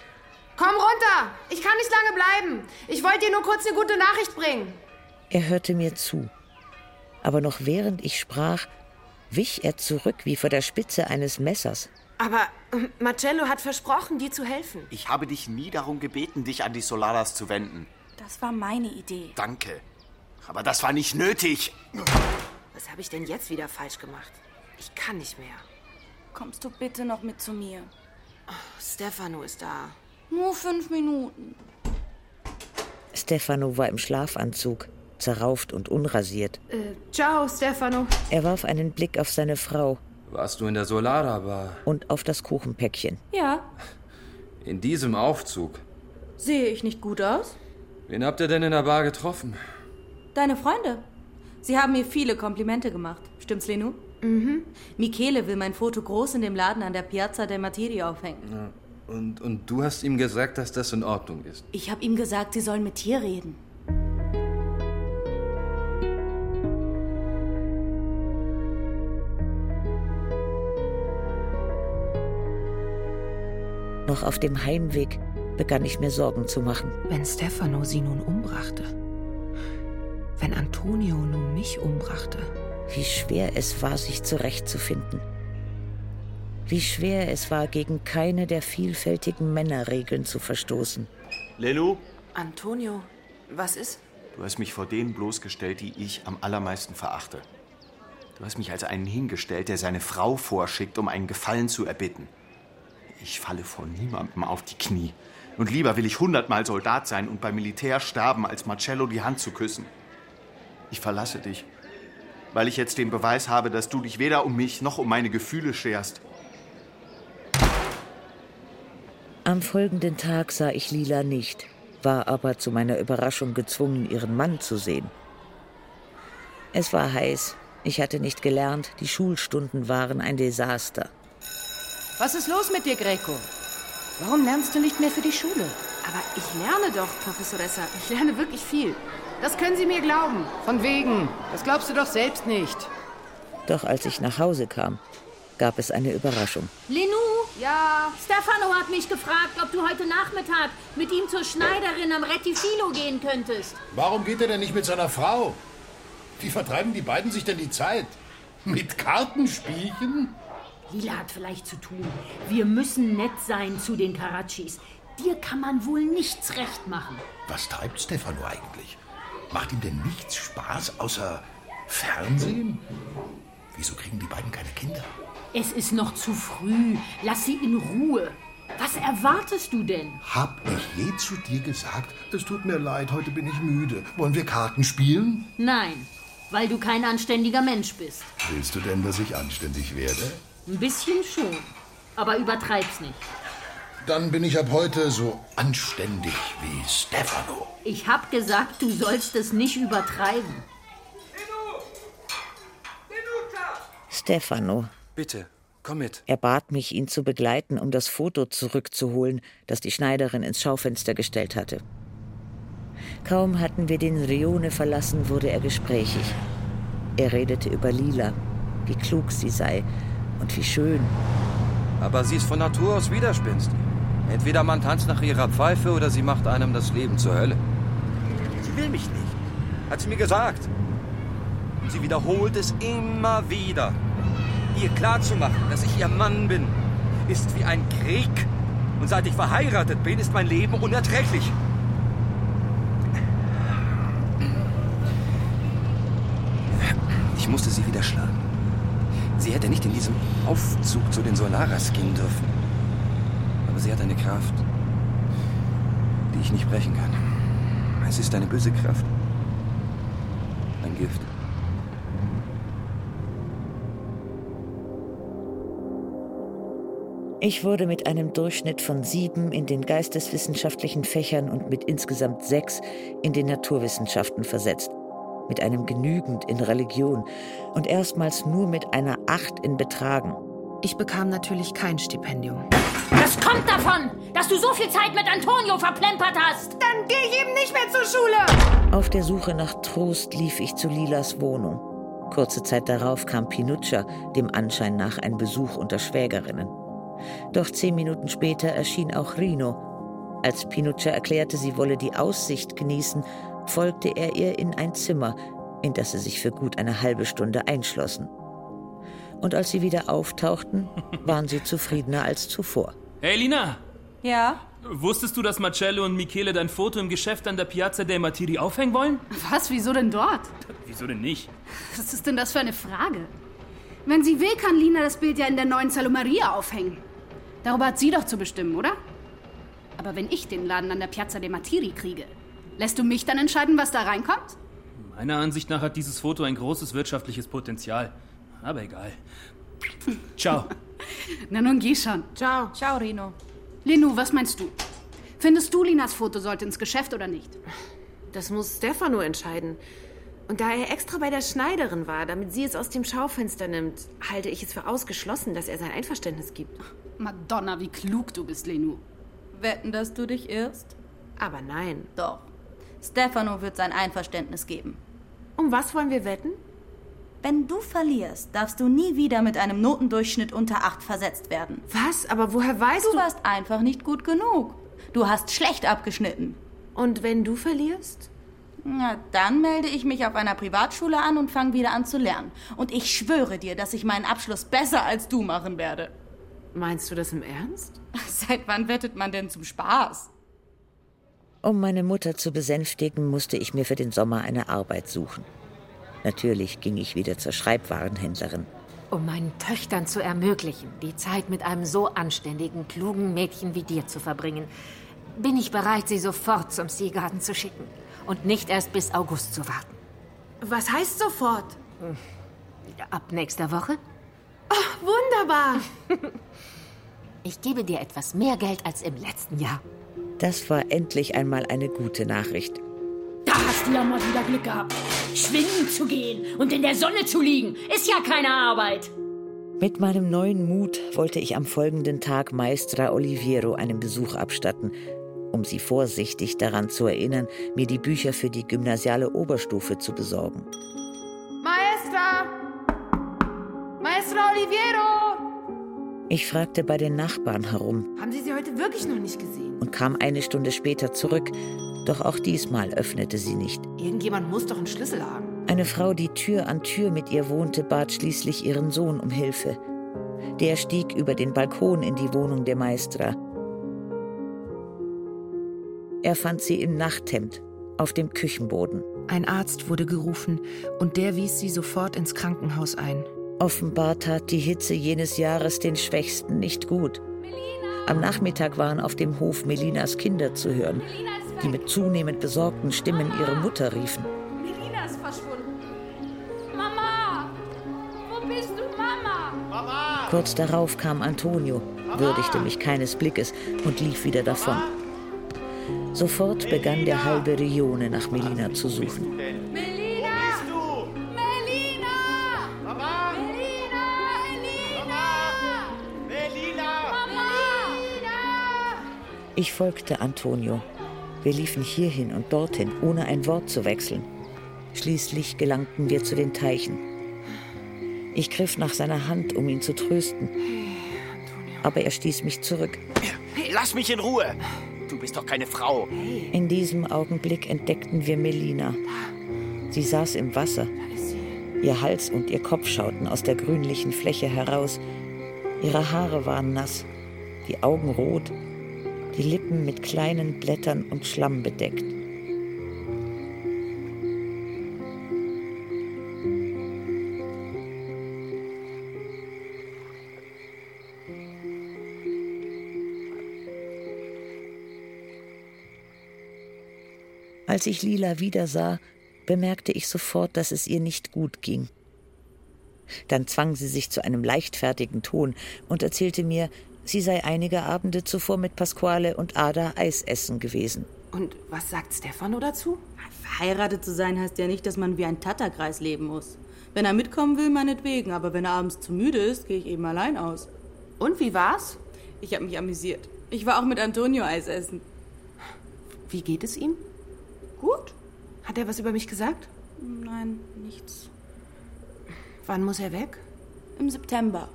Komm runter! Ich kann nicht lange bleiben. Ich wollte dir nur kurz eine gute Nachricht bringen. Er hörte mir zu. Aber noch während ich sprach, wich er zurück wie vor der Spitze eines Messers. Aber ähm, Marcello hat versprochen, dir zu helfen. Ich habe dich nie darum gebeten, dich an die Solaras zu wenden. Das war meine Idee. Danke. Aber das war nicht nötig. Was habe ich denn jetzt wieder falsch gemacht? Ich kann nicht mehr. Kommst du bitte noch mit zu mir? Oh, Stefano ist da. Nur fünf Minuten. Stefano war im Schlafanzug, zerrauft und unrasiert. Äh, ciao, Stefano. Er warf einen Blick auf seine Frau. Warst du in der Solara-Bar? Und auf das Kuchenpäckchen. Ja. In diesem Aufzug? Sehe ich nicht gut aus? Wen habt ihr denn in der Bar getroffen? Deine Freunde. Sie haben mir viele Komplimente gemacht. Stimmt's, Lenu? Mhm. Michele will mein Foto groß in dem Laden an der Piazza del Martiri aufhängen. Ja. Und, und du hast ihm gesagt, dass das in Ordnung ist? Ich habe ihm gesagt, sie sollen mit dir reden. Noch auf dem Heimweg begann ich mir Sorgen zu machen. Wenn Stefano sie nun umbrachte. Wenn Antonio nun mich umbrachte. Wie schwer es war, sich zurechtzufinden. Wie schwer es war, gegen keine der vielfältigen Männerregeln zu verstoßen. Lelu? Antonio, was ist? Du hast mich vor denen bloßgestellt, die ich am allermeisten verachte. Du hast mich als einen hingestellt, der seine Frau vorschickt, um einen Gefallen zu erbitten. Ich falle vor niemandem auf die Knie. Und lieber will ich hundertmal Soldat sein und beim Militär sterben, als Marcello die Hand zu küssen. Ich verlasse dich, weil ich jetzt den Beweis habe, dass du dich weder um mich noch um meine Gefühle scherst. Am folgenden Tag sah ich Lila nicht, war aber zu meiner Überraschung gezwungen, ihren Mann zu sehen. Es war heiß, ich hatte nicht gelernt, die Schulstunden waren ein Desaster. Was ist los mit dir, Greco? Warum lernst du nicht mehr für die Schule? Aber ich lerne doch, Professoressa. Ich lerne wirklich viel. Das können Sie mir glauben. Von wegen. Das glaubst du doch selbst nicht. Doch als ich nach Hause kam, gab es eine Überraschung. Lenou? Ja? Stefano hat mich gefragt, ob du heute Nachmittag mit ihm zur Schneiderin am Rettifilo gehen könntest. Warum geht er denn nicht mit seiner Frau? Wie vertreiben die beiden sich denn die Zeit? Mit Kartenspielchen? Lila hat vielleicht zu tun. Wir müssen nett sein zu den Karachis. Dir kann man wohl nichts recht machen. Was treibt Stefano eigentlich? Macht ihm denn nichts Spaß außer Fernsehen? Wieso kriegen die beiden keine Kinder? Es ist noch zu früh. Lass sie in Ruhe. Was erwartest du denn? Hab ich je zu dir gesagt, es tut mir leid, heute bin ich müde. Wollen wir Karten spielen? Nein, weil du kein anständiger Mensch bist. Willst du denn, dass ich anständig werde? Ein bisschen schon, aber übertreib's nicht. Dann bin ich ab heute so anständig wie Stefano. Ich hab gesagt, du sollst es nicht übertreiben. Stefano. Bitte, komm mit. Er bat mich, ihn zu begleiten, um das Foto zurückzuholen, das die Schneiderin ins Schaufenster gestellt hatte. Kaum hatten wir den Rione verlassen, wurde er gesprächig. Er redete über Lila, wie klug sie sei und wie schön. Aber sie ist von Natur aus widerspenstig. Entweder man tanzt nach ihrer Pfeife oder sie macht einem das Leben zur Hölle. Sie will mich nicht. Hat sie mir gesagt. Sie wiederholt es immer wieder. Ihr klarzumachen, dass ich ihr Mann bin, ist wie ein Krieg. Und seit ich verheiratet bin, ist mein Leben unerträglich. Ich musste sie wieder schlagen. Sie hätte nicht in diesem Aufzug zu den Solaras gehen dürfen. Aber sie hat eine Kraft, die ich nicht brechen kann. Es ist eine böse Kraft. Ein Gift. Ich wurde mit einem Durchschnitt von sieben in den geisteswissenschaftlichen Fächern und mit insgesamt sechs in den Naturwissenschaften versetzt, mit einem genügend in Religion und erstmals nur mit einer acht in Betragen. Ich bekam natürlich kein Stipendium. Das kommt davon, dass du so viel Zeit mit Antonio verplempert hast. Dann gehe ich eben nicht mehr zur Schule. Auf der Suche nach Trost lief ich zu Lilas Wohnung. Kurze Zeit darauf kam Pinuccia, dem Anschein nach ein Besuch unter Schwägerinnen. Doch zehn Minuten später erschien auch Rino. Als Pinuccia erklärte, sie wolle die Aussicht genießen, folgte er ihr in ein Zimmer, in das sie sich für gut eine halbe Stunde einschlossen. Und als sie wieder auftauchten, (laughs) waren sie zufriedener als zuvor. Hey, Lina! Ja? Wusstest du, dass Marcello und Michele dein Foto im Geschäft an der Piazza dei Martiri aufhängen wollen? Was? Wieso denn dort? Wieso denn nicht? Was ist denn das für eine Frage? Wenn sie will, kann Lina das Bild ja in der neuen Salomaria aufhängen. Darüber hat sie doch zu bestimmen, oder? Aber wenn ich den Laden an der Piazza dei Martiri kriege, lässt du mich dann entscheiden, was da reinkommt? Meiner Ansicht nach hat dieses Foto ein großes wirtschaftliches Potenzial. Aber egal. Ciao. (laughs) Na nun, geh schon. Ciao. Ciao, Rino. Lenu, was meinst du? Findest du, Linas Foto sollte ins Geschäft oder nicht? Das muss Stefano entscheiden. Und da er extra bei der Schneiderin war, damit sie es aus dem Schaufenster nimmt, halte ich es für ausgeschlossen, dass er sein Einverständnis gibt. Madonna, wie klug du bist, Lenu. Wetten, dass du dich irrst? Aber nein. Doch. Stefano wird sein Einverständnis geben. Um was wollen wir wetten? Wenn du verlierst, darfst du nie wieder mit einem Notendurchschnitt unter 8 versetzt werden. Was? Aber woher weißt du? du? Du warst einfach nicht gut genug. Du hast schlecht abgeschnitten. Und wenn du verlierst? Na, dann melde ich mich auf einer Privatschule an und fange wieder an zu lernen. Und ich schwöre dir, dass ich meinen Abschluss besser als du machen werde. Meinst du das im Ernst? (laughs) Seit wann wettet man denn zum Spaß? Um meine Mutter zu besänftigen, musste ich mir für den Sommer eine Arbeit suchen. Natürlich ging ich wieder zur Schreibwarenhändlerin. Um meinen Töchtern zu ermöglichen, die Zeit mit einem so anständigen, klugen Mädchen wie dir zu verbringen, bin ich bereit, sie sofort zum Seegarten zu schicken und nicht erst bis August zu warten. Was heißt sofort? Ab nächster Woche? Oh, wunderbar! (laughs) ich gebe dir etwas mehr Geld als im letzten Jahr. Das war endlich einmal eine gute Nachricht. Da hast du ja mal wieder Glück gehabt. Schwimmen zu gehen und in der Sonne zu liegen, ist ja keine Arbeit. Mit meinem neuen Mut wollte ich am folgenden Tag Maestra Oliviero einen Besuch abstatten, um sie vorsichtig daran zu erinnern, mir die Bücher für die gymnasiale Oberstufe zu besorgen. Maestra! Maestra Oliviero! Ich fragte bei den Nachbarn herum. Haben Sie sie heute wirklich noch nicht gesehen? Und kam eine Stunde später zurück. Doch auch diesmal öffnete sie nicht. Irgendjemand muss doch einen Schlüssel haben. Eine Frau, die Tür an Tür mit ihr wohnte, bat schließlich ihren Sohn um Hilfe. Der stieg über den Balkon in die Wohnung der Maestra. Er fand sie im Nachthemd auf dem Küchenboden. Ein Arzt wurde gerufen und der wies sie sofort ins Krankenhaus ein. Offenbar tat die Hitze jenes Jahres den Schwächsten nicht gut. Am Nachmittag waren auf dem Hof Melinas Kinder zu hören, die mit zunehmend besorgten Stimmen ihre Mutter riefen. Melina ist verschwunden. Mama! Wo bist du, Mama? Mama! Kurz darauf kam Antonio, würdigte mich keines Blickes und lief wieder davon. Sofort begann der halbe Rione nach Melina zu suchen. Ich folgte Antonio. Wir liefen hierhin und dorthin, ohne ein Wort zu wechseln. Schließlich gelangten wir zu den Teichen. Ich griff nach seiner Hand, um ihn zu trösten. Aber er stieß mich zurück. Hey, lass mich in Ruhe! Du bist doch keine Frau. In diesem Augenblick entdeckten wir Melina. Sie saß im Wasser. Ihr Hals und ihr Kopf schauten aus der grünlichen Fläche heraus. Ihre Haare waren nass, die Augen rot, die Lippen mit kleinen Blättern und Schlamm bedeckt. Als ich Lila wiedersah, bemerkte ich sofort, dass es ihr nicht gut ging. Dann zwang sie sich zu einem leichtfertigen Ton und erzählte mir, sie sei einige Abende zuvor mit Pasquale und Ada Eis essen gewesen. Und was sagt Stefano dazu? Verheiratet zu sein heißt ja nicht, dass man wie ein Tatterkreis leben muss. Wenn er mitkommen will, meinetwegen, aber wenn er abends zu müde ist, gehe ich eben allein aus. Und wie war's? Ich habe mich amüsiert. Ich war auch mit Antonio Eis essen. Wie geht es ihm? Gut. Hat er was über mich gesagt? Nein, nichts. Wann muss er weg? Im September.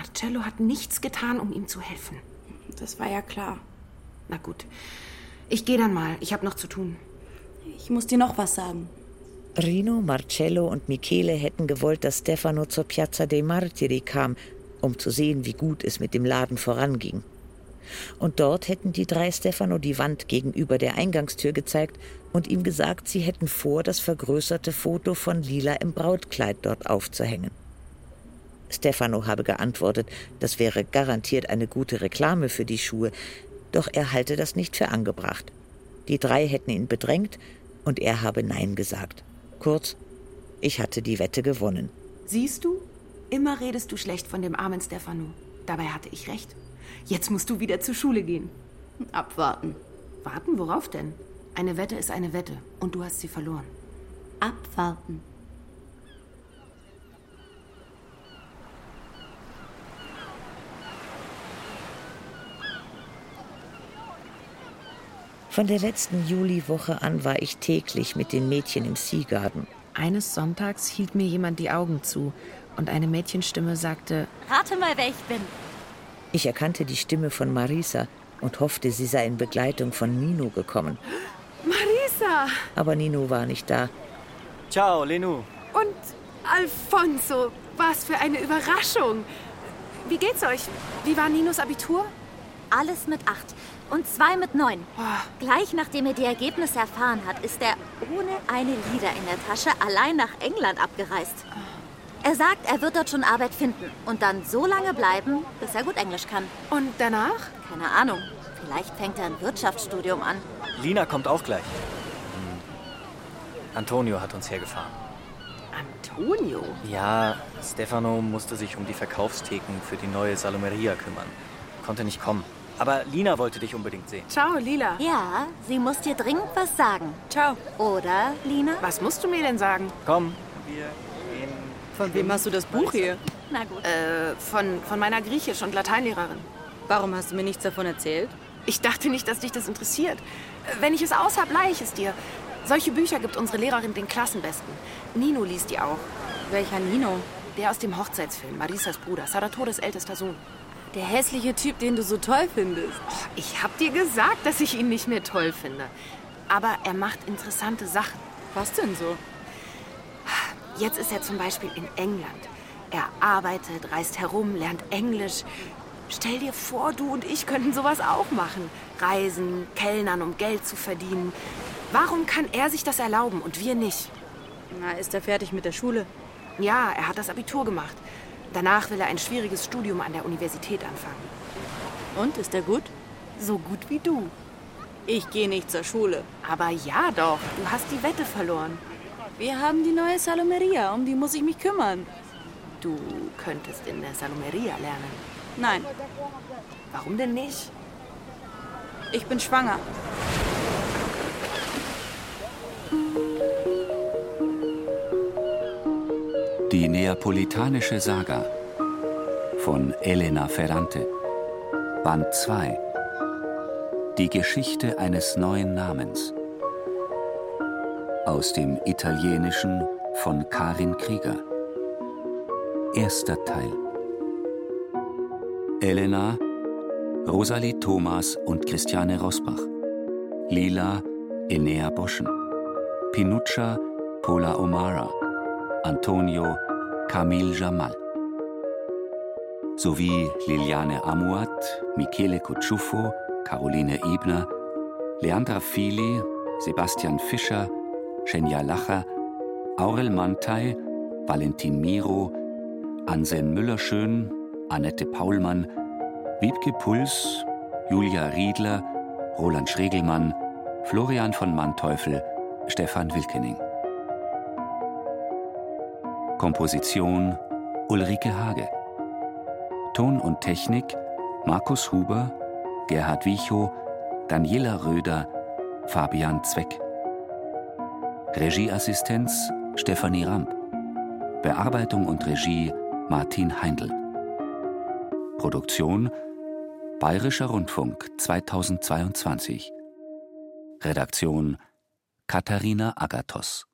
Marcello hat nichts getan, um ihm zu helfen. Das war ja klar. Na gut. Ich gehe dann mal. Ich habe noch zu tun. Ich muss dir noch was sagen. Rino, Marcello und Michele hätten gewollt, dass Stefano zur Piazza dei Martiri kam, um zu sehen, wie gut es mit dem Laden voranging. Und dort hätten die drei Stefano die Wand gegenüber der Eingangstür gezeigt und ihm gesagt, sie hätten vor, das vergrößerte Foto von Lila im Brautkleid dort aufzuhängen. Stefano habe geantwortet, das wäre garantiert eine gute Reklame für die Schuhe, doch er halte das nicht für angebracht. Die drei hätten ihn bedrängt und er habe Nein gesagt. Kurz, ich hatte die Wette gewonnen. Siehst du? Immer redest du schlecht von dem armen Stefano. Dabei hatte ich recht. Jetzt musst du wieder zur Schule gehen. Abwarten. Warten? Worauf denn? Eine Wette ist eine Wette und du hast sie verloren. Abwarten. Von der letzten Juliwoche an war ich täglich mit den Mädchen im Seagarden. Eines Sonntags hielt mir jemand die Augen zu und eine Mädchenstimme sagte: Rate mal, wer ich bin. Ich erkannte die Stimme von Marisa und hoffte, sie sei in Begleitung von Nino gekommen. (gasps) Marisa! Aber Nino war nicht da. Ciao, Lenu. Und Alfonso, was für eine Überraschung. Wie geht's euch? Wie war Ninos Abitur? Alles mit acht und zwei mit neun. Gleich nachdem er die Ergebnisse erfahren hat, ist er ohne eine Lieder in der Tasche allein nach England abgereist. Er sagt, er wird dort schon Arbeit finden und dann so lange bleiben, bis er gut Englisch kann. Und danach? Keine Ahnung. Vielleicht fängt er ein Wirtschaftsstudium an. Lina kommt auch gleich. Hm. Antonio hat uns hergefahren. Antonio? Ja, Stefano musste sich um die Verkaufstheken für die neue Salomeria kümmern. Konnte nicht kommen. Aber Lina wollte dich unbedingt sehen. Ciao, Lila. Ja, sie muss dir dringend was sagen. Ciao. Oder, Lina? Was musst du mir denn sagen? Komm, wir gehen. Von wem hast du das Buch hier? Na gut. Äh, von, von meiner Griechisch- und Lateinlehrerin. Warum hast du mir nichts davon erzählt? Ich dachte nicht, dass dich das interessiert. Wenn ich es aus habe, leihe ich es dir. Solche Bücher gibt unsere Lehrerin den Klassenbesten. Nino liest die auch. Welcher Nino? Der aus dem Hochzeitsfilm, Marisas Bruder, Saratores ältester Sohn. Der hässliche Typ, den du so toll findest. Oh, ich hab dir gesagt, dass ich ihn nicht mehr toll finde. Aber er macht interessante Sachen. Was denn so? Jetzt ist er zum Beispiel in England. Er arbeitet, reist herum, lernt Englisch. Stell dir vor, du und ich könnten sowas auch machen. Reisen, Kellnern, um Geld zu verdienen. Warum kann er sich das erlauben und wir nicht? Na, ist er fertig mit der Schule? Ja, er hat das Abitur gemacht. Danach will er ein schwieriges Studium an der Universität anfangen. Und, ist er gut? So gut wie du. Ich gehe nicht zur Schule. Aber ja doch, du hast die Wette verloren. Wir haben die neue Salomeria, um die muss ich mich kümmern. Du könntest in der Salomeria lernen. Nein. Warum denn nicht? Ich bin schwanger. Die Neapolitanische Saga von Elena Ferrante. Band 2. Die Geschichte eines neuen Namens. Aus dem Italienischen von Karin Krieger. Erster Teil. Elena, Rosalie Thomas und Christiane Rosbach. Lila, Enea Boschen. Pinuccia, Paula O'Mara. Antonio, Camille Jamal. Sowie Liliane Amuat, Michele Kutschuffo, Caroline Ebner, Leandra Fili, Sebastian Fischer, Schenja Lacher, Aurel Mantei, Valentin Miro, Anselm Müllerschön, Annette Paulmann, Wiebke Puls, Julia Riedler, Roland Schregelmann, Florian von Manteuffel, Stefan Wilkening. Komposition Ulrike Hage. Ton und Technik Markus Huber, Gerhard Wiechow, Daniela Röder, Fabian Zweck. Regieassistenz Stefanie Ramp. Bearbeitung und Regie Martin Heindl. Produktion Bayerischer Rundfunk 2022. Redaktion Katharina Agathos